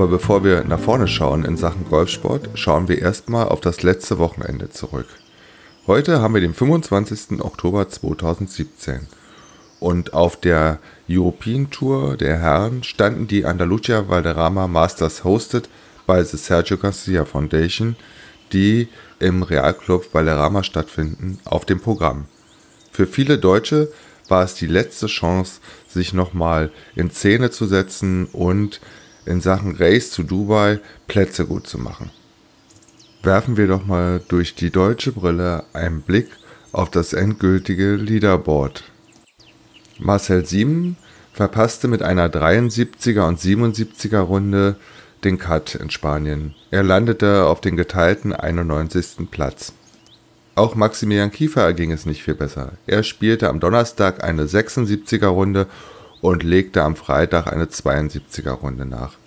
Aber bevor wir nach vorne schauen in Sachen Golfsport, schauen wir erstmal auf das letzte Wochenende zurück. Heute haben wir den 25. Oktober 2017 und auf der European Tour der Herren standen die Andalucia Valderrama Masters hosted bei the Sergio Garcia Foundation, die im Realclub Valderrama stattfinden, auf dem Programm. Für viele Deutsche war es die letzte Chance, sich nochmal in Szene zu setzen und in Sachen Race zu Dubai Plätze gut zu machen. Werfen wir doch mal durch die deutsche Brille einen Blick auf das endgültige Leaderboard. Marcel Sieben verpasste mit einer 73er und 77er Runde den Cut in Spanien. Er landete auf den geteilten 91. Platz. Auch Maximilian Kiefer erging es nicht viel besser. Er spielte am Donnerstag eine 76er Runde und legte am Freitag eine 72er Runde nach.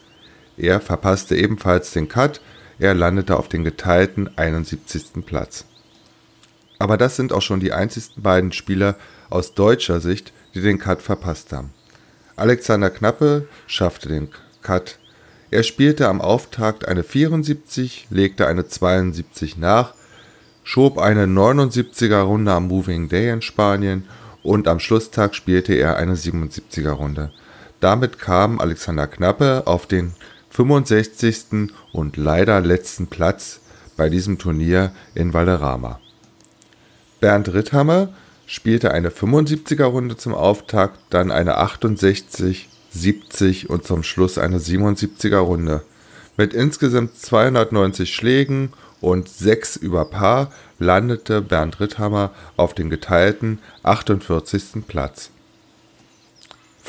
Er verpasste ebenfalls den Cut, er landete auf den geteilten 71. Platz. Aber das sind auch schon die einzigsten beiden Spieler aus deutscher Sicht, die den Cut verpasst haben. Alexander Knappe schaffte den Cut. Er spielte am Auftakt eine 74, legte eine 72 nach, schob eine 79er Runde am Moving Day in Spanien und am Schlusstag spielte er eine 77er Runde. Damit kam Alexander Knappe auf den 65. und leider letzten Platz bei diesem Turnier in Valderrama. Bernd Ritthammer spielte eine 75er Runde zum Auftakt, dann eine 68, 70 und zum Schluss eine 77er Runde. Mit insgesamt 290 Schlägen und 6 über Paar landete Bernd Ritthammer auf dem geteilten 48. Platz.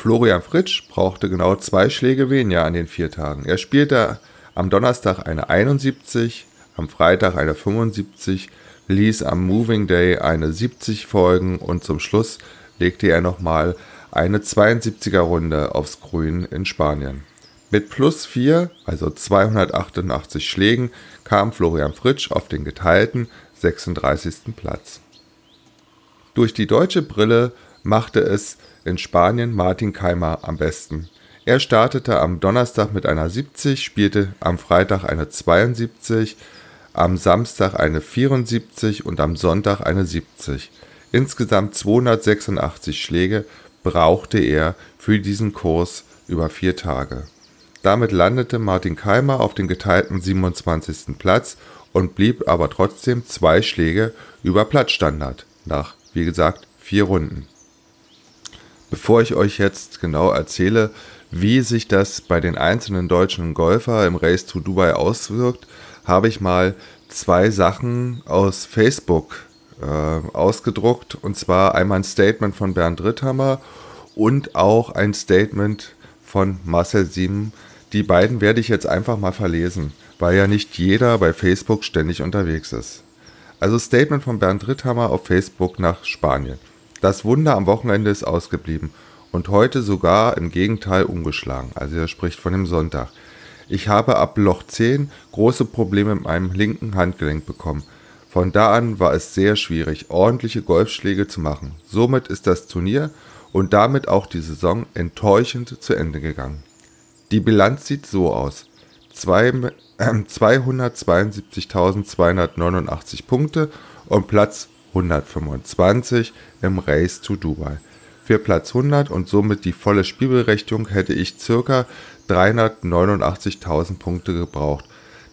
Florian Fritsch brauchte genau zwei Schläge weniger an den vier Tagen. Er spielte am Donnerstag eine 71, am Freitag eine 75, ließ am Moving Day eine 70 folgen und zum Schluss legte er nochmal eine 72er Runde aufs Grün in Spanien. Mit plus 4, also 288 Schlägen, kam Florian Fritsch auf den geteilten 36. Platz. Durch die deutsche Brille machte es in Spanien Martin Keimer am besten. Er startete am Donnerstag mit einer 70, spielte am Freitag eine 72, am Samstag eine 74 und am Sonntag eine 70. Insgesamt 286 Schläge brauchte er für diesen Kurs über vier Tage. Damit landete Martin Keimer auf den geteilten 27. Platz und blieb aber trotzdem zwei Schläge über Platzstandard nach, wie gesagt, vier Runden. Bevor ich euch jetzt genau erzähle, wie sich das bei den einzelnen deutschen Golfer im Race to Dubai auswirkt, habe ich mal zwei Sachen aus Facebook äh, ausgedruckt. Und zwar einmal ein Statement von Bernd Ritthammer und auch ein Statement von Marcel Sieben. Die beiden werde ich jetzt einfach mal verlesen, weil ja nicht jeder bei Facebook ständig unterwegs ist. Also Statement von Bernd Ritthammer auf Facebook nach Spanien. Das Wunder am Wochenende ist ausgeblieben und heute sogar im Gegenteil umgeschlagen. Also er spricht von dem Sonntag. Ich habe ab Loch 10 große Probleme mit meinem linken Handgelenk bekommen. Von da an war es sehr schwierig, ordentliche Golfschläge zu machen. Somit ist das Turnier und damit auch die Saison enttäuschend zu Ende gegangen. Die Bilanz sieht so aus. Zwei, äh, 272.289 Punkte und Platz 125 im Race to Dubai. Für Platz 100 und somit die volle Spielberechtigung hätte ich ca. 389.000 Punkte gebraucht.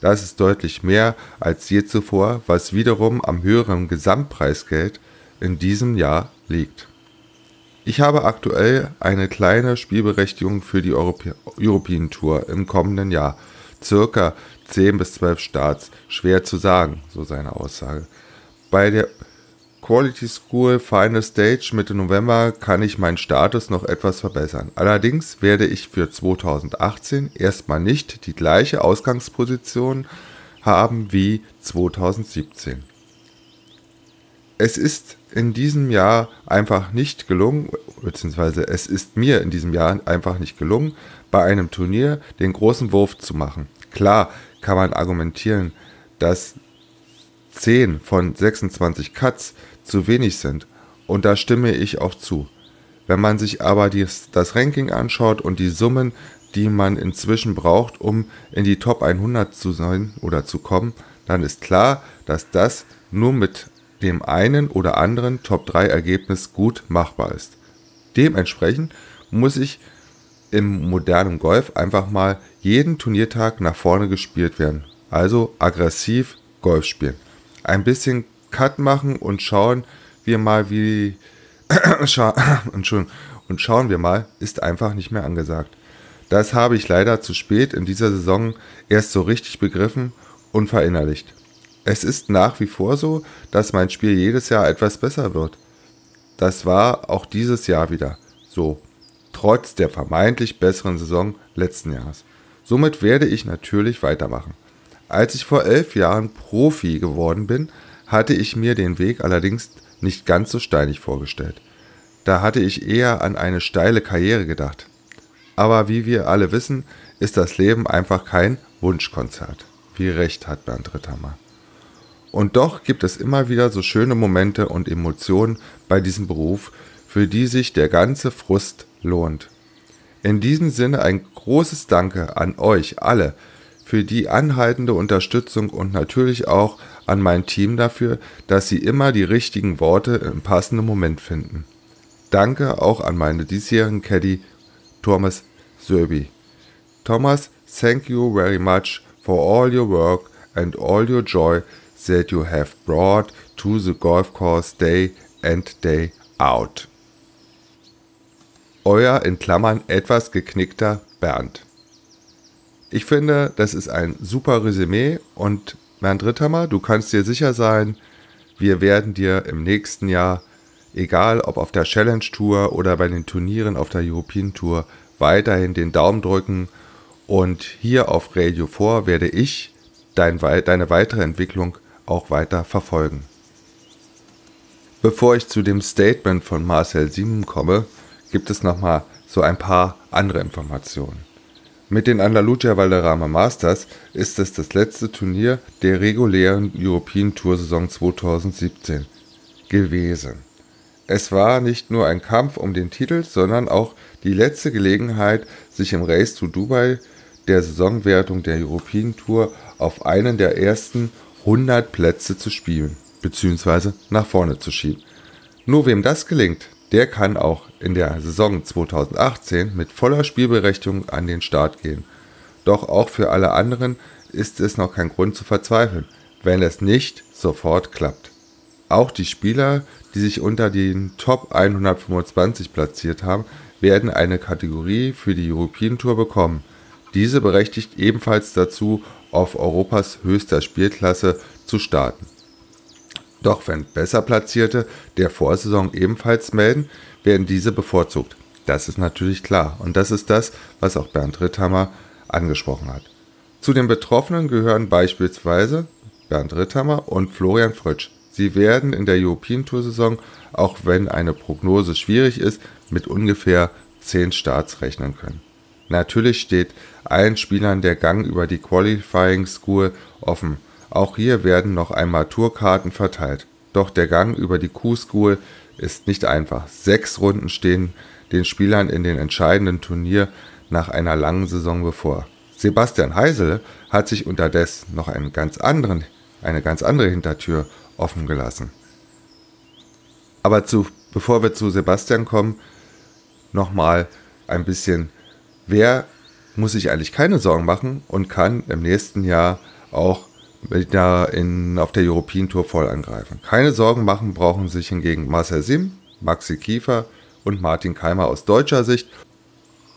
Das ist deutlich mehr als je zuvor, was wiederum am höheren Gesamtpreisgeld in diesem Jahr liegt. Ich habe aktuell eine kleine Spielberechtigung für die Europä European Tour im kommenden Jahr. Circa 10 bis 12 Starts. Schwer zu sagen, so seine Aussage. Bei der Quality School Final Stage Mitte November kann ich meinen Status noch etwas verbessern. Allerdings werde ich für 2018 erstmal nicht die gleiche Ausgangsposition haben wie 2017. Es ist in diesem Jahr einfach nicht gelungen, beziehungsweise es ist mir in diesem Jahr einfach nicht gelungen, bei einem Turnier den großen Wurf zu machen. Klar kann man argumentieren, dass 10 von 26 Cuts zu wenig sind. Und da stimme ich auch zu. Wenn man sich aber dies, das Ranking anschaut und die Summen, die man inzwischen braucht, um in die Top 100 zu sein oder zu kommen, dann ist klar, dass das nur mit dem einen oder anderen Top 3 Ergebnis gut machbar ist. Dementsprechend muss ich im modernen Golf einfach mal jeden Turniertag nach vorne gespielt werden. Also aggressiv Golf spielen ein bisschen Cut machen und schauen wir mal, wie. und schauen wir mal, ist einfach nicht mehr angesagt. Das habe ich leider zu spät in dieser Saison erst so richtig begriffen und verinnerlicht. Es ist nach wie vor so, dass mein Spiel jedes Jahr etwas besser wird. Das war auch dieses Jahr wieder so, trotz der vermeintlich besseren Saison letzten Jahres. Somit werde ich natürlich weitermachen. Als ich vor elf Jahren Profi geworden bin, hatte ich mir den Weg allerdings nicht ganz so steinig vorgestellt. Da hatte ich eher an eine steile Karriere gedacht. Aber wie wir alle wissen, ist das Leben einfach kein Wunschkonzert. Wie recht hat Bernd Ritthammer. Und doch gibt es immer wieder so schöne Momente und Emotionen bei diesem Beruf, für die sich der ganze Frust lohnt. In diesem Sinne ein großes Danke an euch alle für die anhaltende Unterstützung und natürlich auch an mein Team dafür, dass sie immer die richtigen Worte im passenden Moment finden. Danke auch an meine diesjährigen Caddy Thomas Söbi. Thomas, thank you very much for all your work and all your joy that you have brought to the golf course day and day out. Euer in Klammern etwas geknickter Bernd. Ich finde, das ist ein super Resümee und Bernd Ritthammer, du kannst dir sicher sein, wir werden dir im nächsten Jahr, egal ob auf der Challenge Tour oder bei den Turnieren auf der European Tour, weiterhin den Daumen drücken und hier auf Radio 4 werde ich dein, deine weitere Entwicklung auch weiter verfolgen. Bevor ich zu dem Statement von Marcel Sieben komme, gibt es nochmal so ein paar andere Informationen. Mit den Andalusia Valderrama Masters ist es das letzte Turnier der regulären European Tour Saison 2017 gewesen. Es war nicht nur ein Kampf um den Titel, sondern auch die letzte Gelegenheit, sich im Race to Dubai der Saisonwertung der European Tour auf einen der ersten 100 Plätze zu spielen bzw. nach vorne zu schieben. Nur wem das gelingt, der kann auch in der Saison 2018 mit voller Spielberechtigung an den Start gehen. Doch auch für alle anderen ist es noch kein Grund zu verzweifeln, wenn es nicht sofort klappt. Auch die Spieler, die sich unter den Top 125 platziert haben, werden eine Kategorie für die European Tour bekommen. Diese berechtigt ebenfalls dazu, auf Europas höchster Spielklasse zu starten. Doch wenn besser Platzierte der Vorsaison ebenfalls melden, werden diese bevorzugt. Das ist natürlich klar und das ist das, was auch Bernd Ritthammer angesprochen hat. Zu den Betroffenen gehören beispielsweise Bernd Ritthammer und Florian Frötsch. Sie werden in der European Tour Saison, auch wenn eine Prognose schwierig ist, mit ungefähr 10 Starts rechnen können. Natürlich steht allen Spielern der Gang über die Qualifying School offen auch hier werden noch einmal Tourkarten verteilt. Doch der Gang über die Q-School ist nicht einfach. Sechs Runden stehen den Spielern in den entscheidenden Turnier nach einer langen Saison bevor. Sebastian Heisele hat sich unterdessen noch einen ganz anderen, eine ganz andere Hintertür offen gelassen. Aber zu, bevor wir zu Sebastian kommen, nochmal ein bisschen, wer muss sich eigentlich keine Sorgen machen und kann im nächsten Jahr auch wieder in, auf der European Tour voll angreifen. Keine Sorgen machen brauchen sich hingegen Marcel Sim, Maxi Kiefer und Martin Keimer aus deutscher Sicht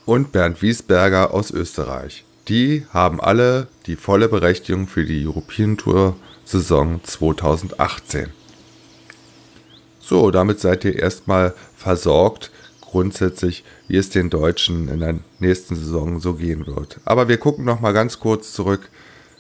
und Bernd Wiesberger aus Österreich. Die haben alle die volle Berechtigung für die European Tour Saison 2018. So, damit seid ihr erstmal versorgt, grundsätzlich, wie es den Deutschen in der nächsten Saison so gehen wird. Aber wir gucken noch mal ganz kurz zurück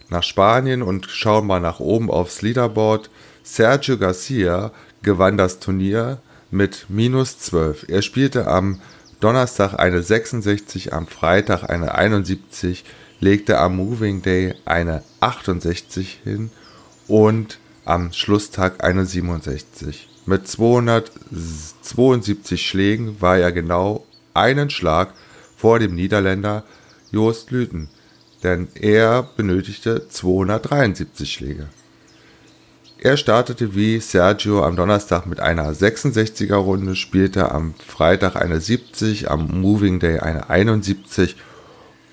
nach Spanien und schauen mal nach oben aufs Leaderboard. Sergio Garcia gewann das Turnier mit minus 12. Er spielte am Donnerstag eine 66, am Freitag eine 71, legte am Moving Day eine 68 hin und am Schlusstag eine 67. Mit 272 Schlägen war er genau einen Schlag vor dem Niederländer Joost Lüten, denn er benötigte 273 Schläge. Er startete wie Sergio am Donnerstag mit einer 66er Runde, spielte am Freitag eine 70, am Moving Day eine 71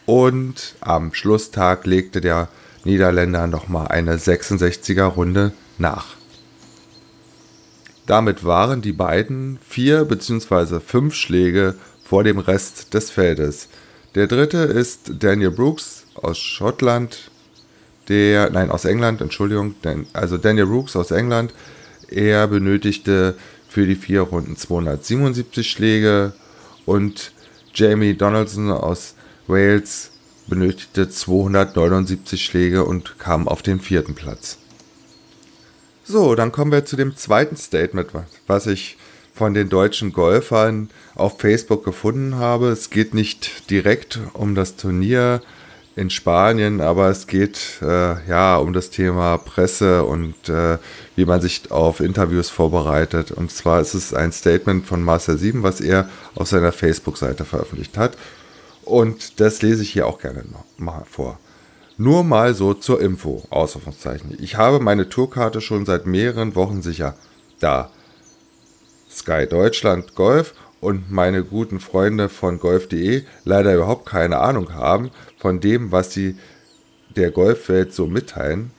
und am Schlusstag legte der Niederländer nochmal eine 66er Runde nach. Damit waren die beiden vier bzw. fünf Schläge vor dem Rest des Feldes. Der dritte ist Daniel Brooks aus Schottland, der, nein, aus England, Entschuldigung, also Daniel Brooks aus England. Er benötigte für die vier Runden 277 Schläge und Jamie Donaldson aus Wales benötigte 279 Schläge und kam auf den vierten Platz. So, dann kommen wir zu dem zweiten Statement, was ich von den deutschen Golfern auf Facebook gefunden habe. Es geht nicht direkt um das Turnier in Spanien, aber es geht äh, ja um das Thema Presse und äh, wie man sich auf Interviews vorbereitet. Und zwar ist es ein Statement von Marcel Sieben, was er auf seiner Facebook-Seite veröffentlicht hat. Und das lese ich hier auch gerne mal vor. Nur mal so zur Info, Ausrufungszeichen. Ich habe meine Tourkarte schon seit mehreren Wochen sicher. Da Sky Deutschland Golf und meine guten Freunde von golf.de leider überhaupt keine Ahnung haben von dem, was sie der Golfwelt so mitteilen,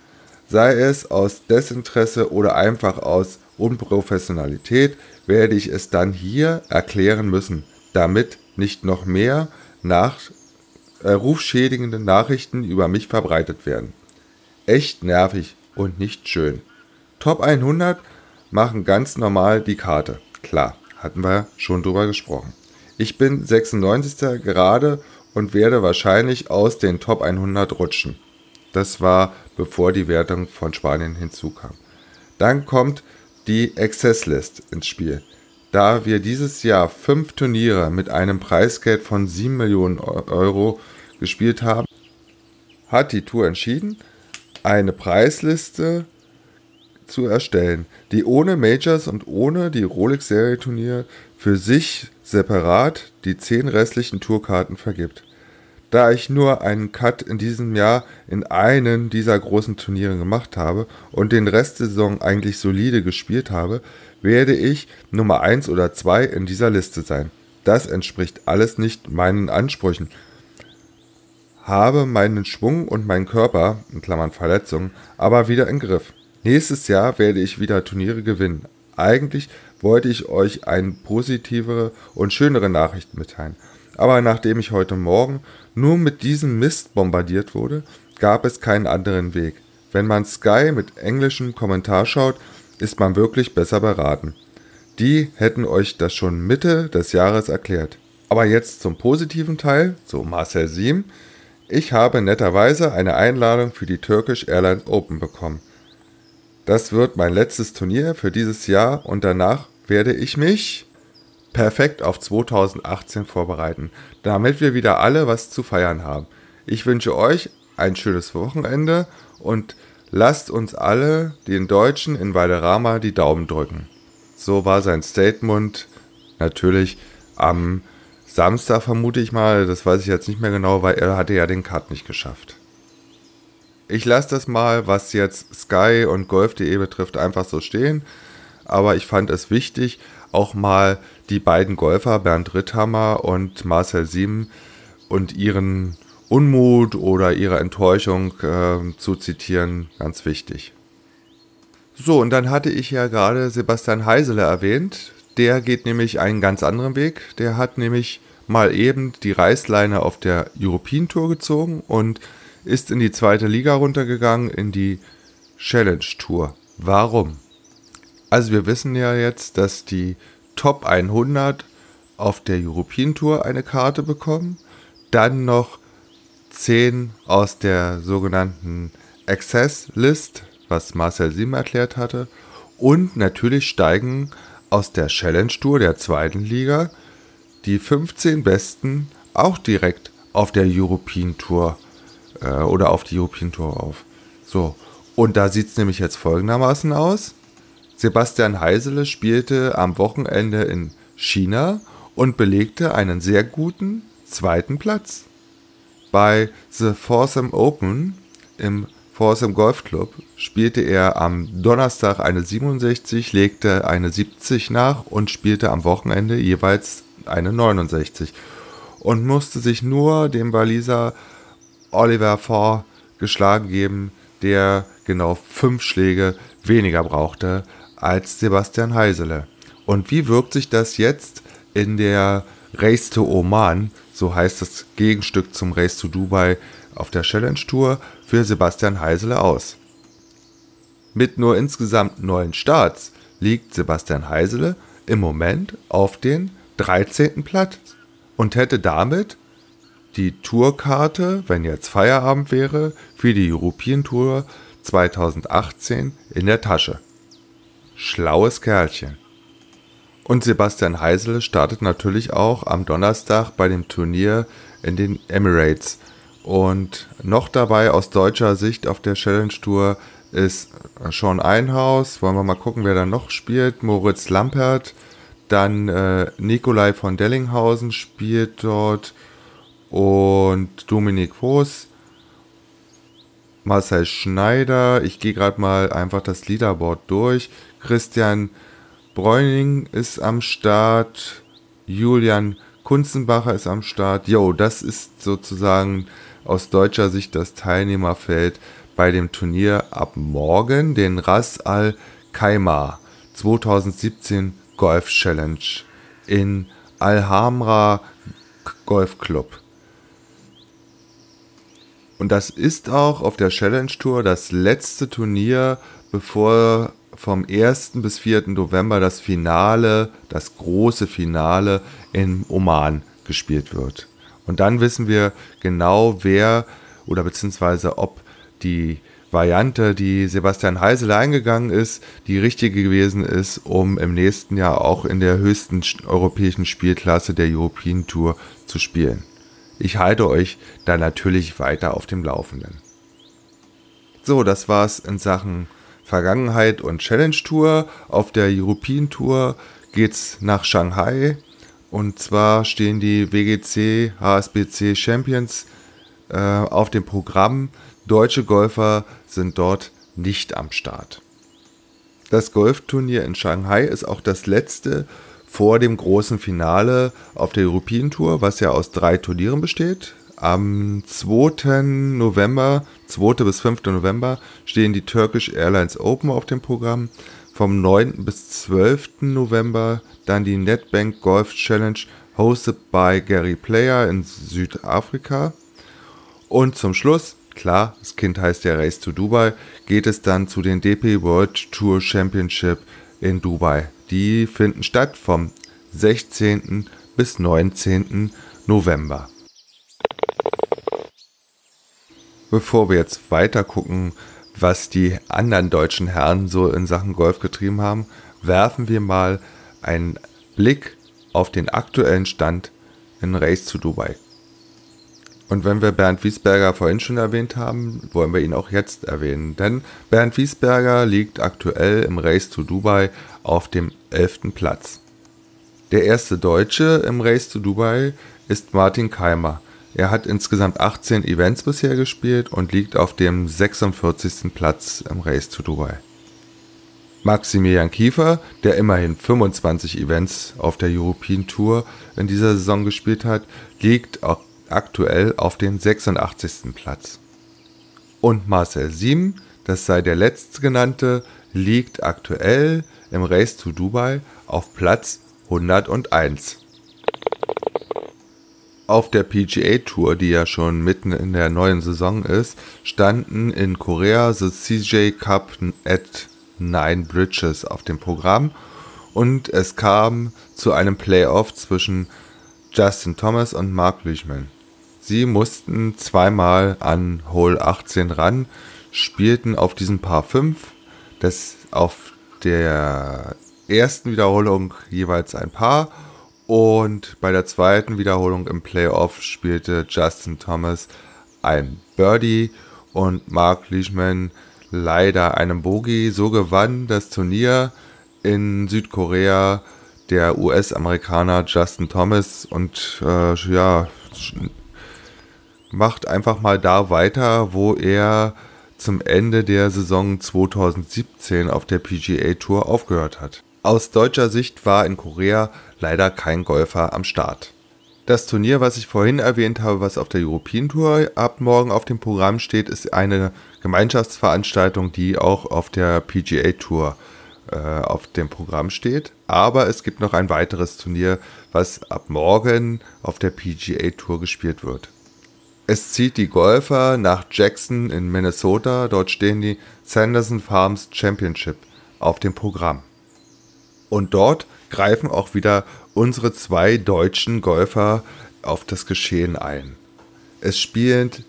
sei es aus Desinteresse oder einfach aus Unprofessionalität, werde ich es dann hier erklären müssen, damit nicht noch mehr nach äh, rufschädigende Nachrichten über mich verbreitet werden. Echt nervig und nicht schön. Top 100 machen ganz normal die Karte. Klar, hatten wir schon drüber gesprochen. Ich bin 96. gerade und werde wahrscheinlich aus den Top 100 rutschen. Das war bevor die Wertung von Spanien hinzukam. Dann kommt die Access List ins Spiel. Da wir dieses Jahr fünf Turniere mit einem Preisgeld von 7 Millionen Euro gespielt haben, hat die Tour entschieden, eine Preisliste zu erstellen, die ohne Majors und ohne die Rolex-Serie-Turnier für sich separat die zehn restlichen Tourkarten vergibt. Da ich nur einen Cut in diesem Jahr in einen dieser großen Turniere gemacht habe und den Rest der Saison eigentlich solide gespielt habe, werde ich Nummer 1 oder 2 in dieser Liste sein. Das entspricht alles nicht meinen Ansprüchen. Habe meinen Schwung und meinen Körper, in Klammern Verletzungen, aber wieder im Griff. Nächstes Jahr werde ich wieder Turniere gewinnen. Eigentlich wollte ich euch eine positivere und schönere Nachricht mitteilen. Aber nachdem ich heute Morgen nur mit diesem Mist bombardiert wurde, gab es keinen anderen Weg. Wenn man Sky mit englischem Kommentar schaut, ist man wirklich besser beraten. Die hätten euch das schon Mitte des Jahres erklärt. Aber jetzt zum positiven Teil, so Marcel Siem. Ich habe netterweise eine Einladung für die Turkish Airlines Open bekommen. Das wird mein letztes Turnier für dieses Jahr und danach werde ich mich perfekt auf 2018 vorbereiten, damit wir wieder alle was zu feiern haben. Ich wünsche euch ein schönes Wochenende und Lasst uns alle den Deutschen in Valderrama die Daumen drücken. So war sein Statement. Natürlich am Samstag vermute ich mal, das weiß ich jetzt nicht mehr genau, weil er hatte ja den Cut nicht geschafft. Ich lasse das mal, was jetzt Sky und Golf.de betrifft, einfach so stehen. Aber ich fand es wichtig, auch mal die beiden Golfer, Bernd Ritthammer und Marcel Sieben, und ihren Unmut oder ihre Enttäuschung äh, zu zitieren, ganz wichtig. So, und dann hatte ich ja gerade Sebastian Heisele erwähnt. Der geht nämlich einen ganz anderen Weg. Der hat nämlich mal eben die Reißleine auf der European Tour gezogen und ist in die zweite Liga runtergegangen, in die Challenge Tour. Warum? Also wir wissen ja jetzt, dass die Top 100 auf der European Tour eine Karte bekommen. Dann noch 10 aus der sogenannten Access List, was Marcel Sim erklärt hatte. Und natürlich steigen aus der Challenge Tour der zweiten Liga die 15 Besten auch direkt auf der European Tour äh, oder auf die European Tour auf. So, und da sieht es nämlich jetzt folgendermaßen aus. Sebastian Heisele spielte am Wochenende in China und belegte einen sehr guten zweiten Platz. Bei The Foursome Open im Foursome Golf Club spielte er am Donnerstag eine 67, legte eine 70 nach und spielte am Wochenende jeweils eine 69 und musste sich nur dem Waliser Oliver Faw geschlagen geben, der genau fünf Schläge weniger brauchte als Sebastian Heisele. Und wie wirkt sich das jetzt in der Race to Oman, so heißt das Gegenstück zum Race to Dubai auf der Challenge Tour, für Sebastian Heisele aus? Mit nur insgesamt neun Starts liegt Sebastian Heisele im Moment auf den 13. Platz und hätte damit die Tourkarte, wenn jetzt Feierabend wäre, für die European Tour 2018 in der Tasche. Schlaues Kerlchen. Und Sebastian Heisel startet natürlich auch am Donnerstag bei dem Turnier in den Emirates. Und noch dabei aus deutscher Sicht auf der Challenge Tour ist Sean Einhaus. Wollen wir mal gucken, wer da noch spielt. Moritz Lampert. Dann äh, Nikolai von Dellinghausen spielt dort. Und Dominik Voß. Marcel Schneider. Ich gehe gerade mal einfach das Leaderboard durch. Christian Bräuning ist am Start. Julian Kunzenbacher ist am Start. Jo, das ist sozusagen aus deutscher Sicht das Teilnehmerfeld bei dem Turnier ab morgen, den Ras Al Khaimah 2017 Golf Challenge in Al-Hamra Golf Club. Und das ist auch auf der Challenge Tour das letzte Turnier, bevor vom 1. bis 4. November das Finale, das große Finale in Oman gespielt wird. Und dann wissen wir genau, wer oder beziehungsweise ob die Variante, die Sebastian Heisele eingegangen ist, die richtige gewesen ist, um im nächsten Jahr auch in der höchsten europäischen Spielklasse der European Tour zu spielen. Ich halte euch da natürlich weiter auf dem Laufenden. So, das war's in Sachen Vergangenheit und Challenge Tour. Auf der European Tour geht's nach Shanghai. Und zwar stehen die WGC HSBC Champions äh, auf dem Programm. Deutsche Golfer sind dort nicht am Start. Das Golfturnier in Shanghai ist auch das letzte vor dem großen Finale auf der European Tour, was ja aus drei Turnieren besteht. Am 2. November, 2. bis 5. November stehen die Turkish Airlines Open auf dem Programm. Vom 9. bis 12. November dann die NetBank Golf Challenge hosted by Gary Player in Südafrika. Und zum Schluss, klar, das Kind heißt ja Race to Dubai, geht es dann zu den DP World Tour Championship in Dubai. Die finden statt vom 16. bis 19. November. bevor wir jetzt weiter gucken, was die anderen deutschen Herren so in Sachen Golf getrieben haben, werfen wir mal einen Blick auf den aktuellen Stand in Race zu Dubai. Und wenn wir Bernd Wiesberger vorhin schon erwähnt haben, wollen wir ihn auch jetzt erwähnen. Denn Bernd Wiesberger liegt aktuell im Race to Dubai auf dem 11. Platz. Der erste Deutsche im Race to Dubai ist Martin Keimer er hat insgesamt 18 Events bisher gespielt und liegt auf dem 46. Platz im Race to Dubai. Maximilian Kiefer, der immerhin 25 Events auf der European Tour in dieser Saison gespielt hat, liegt aktuell auf dem 86. Platz. Und Marcel Siem, das sei der letztgenannte, liegt aktuell im Race to Dubai auf Platz 101 auf der PGA Tour, die ja schon mitten in der neuen Saison ist, standen in Korea the CJ Cup at Nine Bridges auf dem Programm und es kam zu einem Playoff zwischen Justin Thomas und Mark Leishman. Sie mussten zweimal an Hole 18 ran, spielten auf diesem Paar 5, das auf der ersten Wiederholung jeweils ein Paar. Und bei der zweiten Wiederholung im Playoff spielte Justin Thomas ein Birdie. Und Mark Leishman leider einen Bogey. So gewann das Turnier in Südkorea der US-Amerikaner Justin Thomas. Und äh, ja, macht einfach mal da weiter, wo er zum Ende der Saison 2017 auf der PGA Tour aufgehört hat. Aus deutscher Sicht war in Korea leider kein Golfer am Start. Das Turnier, was ich vorhin erwähnt habe, was auf der European Tour ab morgen auf dem Programm steht, ist eine Gemeinschaftsveranstaltung, die auch auf der PGA Tour äh, auf dem Programm steht. Aber es gibt noch ein weiteres Turnier, was ab morgen auf der PGA Tour gespielt wird. Es zieht die Golfer nach Jackson in Minnesota. Dort stehen die Sanderson Farms Championship auf dem Programm. Und dort greifen auch wieder unsere zwei deutschen Golfer auf das Geschehen ein. Es spielt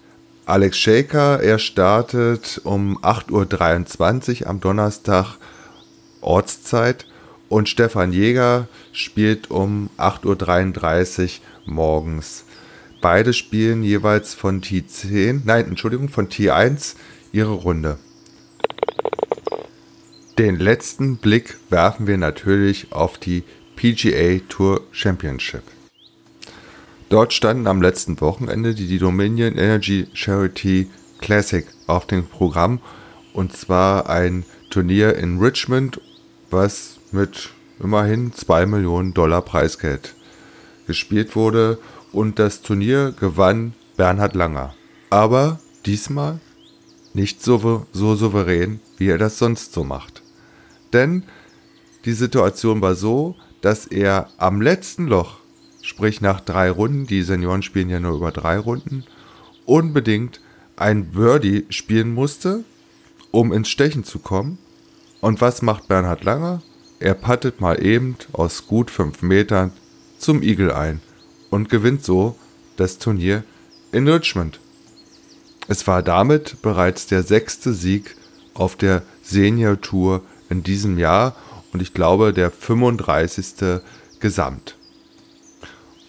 Alex Shaker, er startet um 8.23 Uhr am Donnerstag Ortszeit und Stefan Jäger spielt um 8.33 Uhr morgens. Beide spielen jeweils von T10, nein, Entschuldigung, von T1 ihre Runde. Den letzten Blick werfen wir natürlich auf die PGA Tour Championship. Dort standen am letzten Wochenende die Dominion Energy Charity Classic auf dem Programm und zwar ein Turnier in Richmond, was mit immerhin 2 Millionen Dollar Preisgeld gespielt wurde und das Turnier gewann Bernhard Langer. Aber diesmal nicht so, so souverän, wie er das sonst so macht. Denn die Situation war so, dass er am letzten Loch sprich nach drei Runden, die Senioren spielen ja nur über drei Runden, unbedingt ein Birdie spielen musste, um ins Stechen zu kommen. Und was macht Bernhard Langer? Er pattet mal eben aus gut fünf Metern zum Igel ein und gewinnt so das Turnier in Richmond. Es war damit bereits der sechste Sieg auf der Senior Tour in diesem Jahr und ich glaube der 35. Gesamt.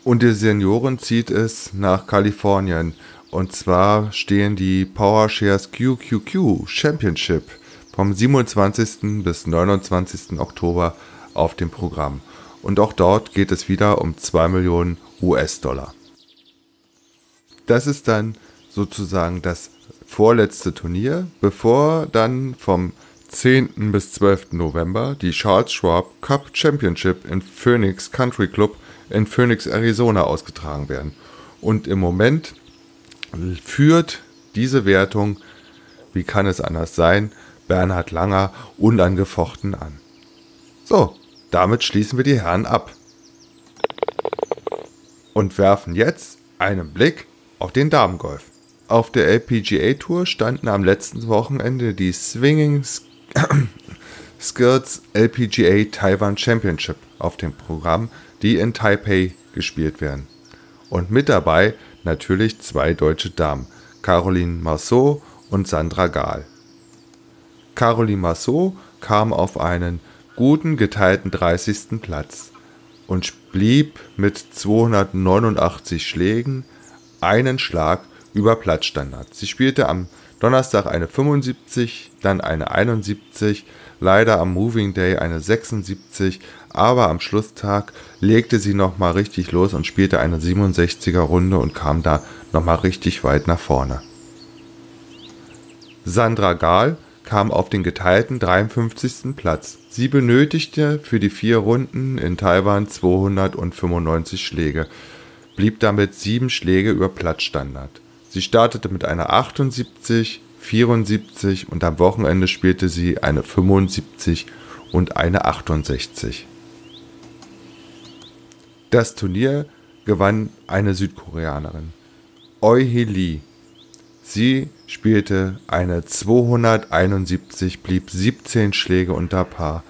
Und die Senioren zieht es nach Kalifornien. Und zwar stehen die PowerShares QQQ Championship vom 27. bis 29. Oktober auf dem Programm. Und auch dort geht es wieder um 2 Millionen US-Dollar. Das ist dann sozusagen das vorletzte Turnier, bevor dann vom 10. bis 12. November die Charles Schwab Cup Championship in Phoenix Country Club in Phoenix, Arizona ausgetragen werden. Und im Moment führt diese Wertung, wie kann es anders sein, Bernhard Langer unangefochten an. So, damit schließen wir die Herren ab. Und werfen jetzt einen Blick auf den Damengolf. Auf der LPGA Tour standen am letzten Wochenende die Swinging Skirts LPGA Taiwan Championship auf dem Programm die in Taipei gespielt werden. Und mit dabei natürlich zwei deutsche Damen, Caroline Marceau und Sandra Gahl. Caroline Marceau kam auf einen guten geteilten 30. Platz und blieb mit 289 Schlägen einen Schlag über Platzstandard. Sie spielte am Donnerstag eine 75, dann eine 71, leider am Moving Day eine 76, aber am Schlusstag legte sie nochmal richtig los und spielte eine 67er Runde und kam da nochmal richtig weit nach vorne. Sandra Gahl kam auf den geteilten 53. Platz. Sie benötigte für die vier Runden in Taiwan 295 Schläge, blieb damit sieben Schläge über Platzstandard. Sie startete mit einer 78, 74 und am Wochenende spielte sie eine 75 und eine 68. Das Turnier gewann eine Südkoreanerin, Oi Lee. Sie spielte eine 271, blieb 17 Schläge unter Paar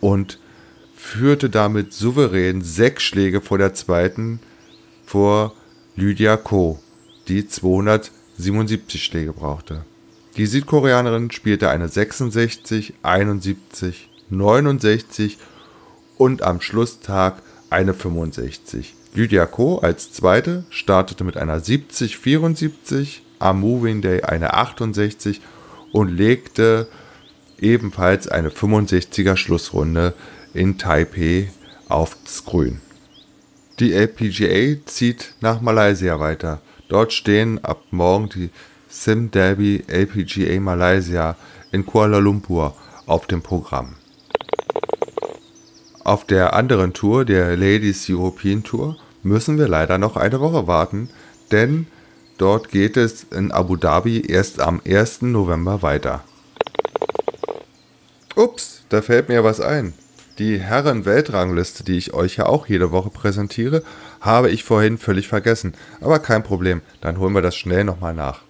und führte damit souverän sechs Schläge vor der zweiten vor Lydia Ko, die 277 Schläge brauchte. Die Südkoreanerin spielte eine 66, 71, 69 und am Schlusstag eine 65. Lydia Ko als zweite startete mit einer 70, 74, am Moving Day eine 68 und legte ebenfalls eine 65er Schlussrunde in Taipei aufs Grün. Die LPGA zieht nach Malaysia weiter. Dort stehen ab morgen die Sim Derby LPGA Malaysia in Kuala Lumpur auf dem Programm. Auf der anderen Tour, der Ladies European Tour, müssen wir leider noch eine Woche warten, denn Dort geht es in Abu Dhabi erst am 1. November weiter. Ups, da fällt mir was ein. Die Herren-Weltrangliste, die ich euch ja auch jede Woche präsentiere, habe ich vorhin völlig vergessen. Aber kein Problem, dann holen wir das schnell nochmal nach.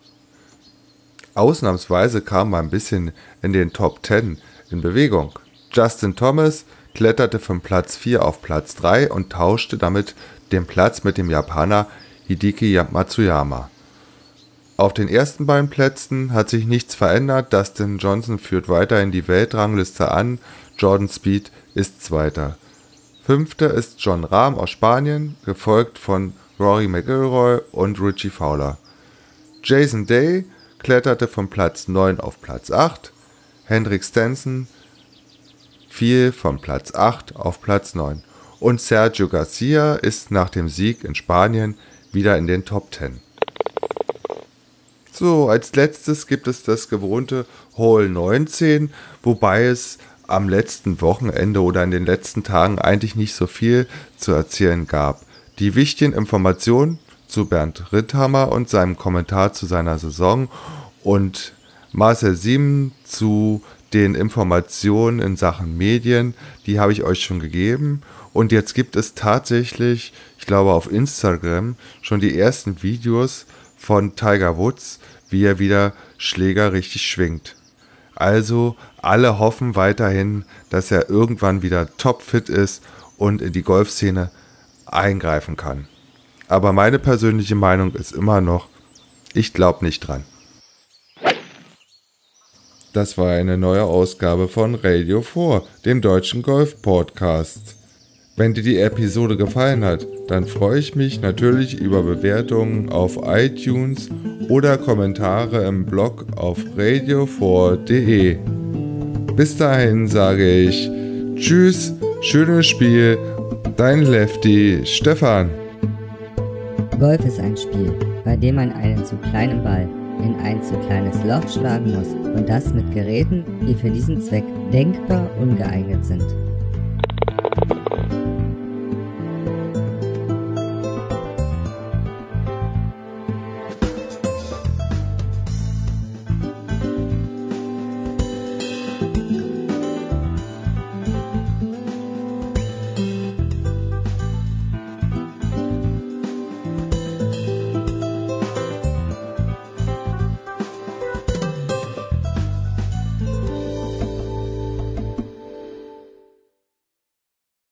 Ausnahmsweise kam mal ein bisschen in den Top 10 in Bewegung. Justin Thomas kletterte von Platz 4 auf Platz 3 und tauschte damit den Platz mit dem Japaner Hideki Matsuyama. Auf den ersten beiden Plätzen hat sich nichts verändert, Dustin Johnson führt weiterhin die Weltrangliste an, Jordan Speed ist Zweiter. Fünfter ist John Rahm aus Spanien, gefolgt von Rory McIlroy und Richie Fowler. Jason Day kletterte von Platz 9 auf Platz 8, Hendrik Stenson fiel von Platz 8 auf Platz 9 und Sergio Garcia ist nach dem Sieg in Spanien wieder in den Top 10. So, als letztes gibt es das gewohnte Hall 19, wobei es am letzten Wochenende oder in den letzten Tagen eigentlich nicht so viel zu erzählen gab. Die wichtigen Informationen zu Bernd Ritthammer und seinem Kommentar zu seiner Saison und Marcel Sieben zu den Informationen in Sachen Medien, die habe ich euch schon gegeben. Und jetzt gibt es tatsächlich, ich glaube auf Instagram, schon die ersten Videos von Tiger Woods, wie er wieder Schläger richtig schwingt. Also alle hoffen weiterhin, dass er irgendwann wieder topfit ist und in die Golfszene eingreifen kann. Aber meine persönliche Meinung ist immer noch, ich glaube nicht dran. Das war eine neue Ausgabe von Radio 4, dem deutschen Golf-Podcast. Wenn dir die Episode gefallen hat, dann freue ich mich natürlich über Bewertungen auf iTunes oder Kommentare im Blog auf radio4.de. Bis dahin sage ich Tschüss, schönes Spiel, dein Lefty Stefan. Golf ist ein Spiel, bei dem man einen zu kleinen Ball in ein zu kleines Loch schlagen muss und das mit Geräten, die für diesen Zweck denkbar ungeeignet sind.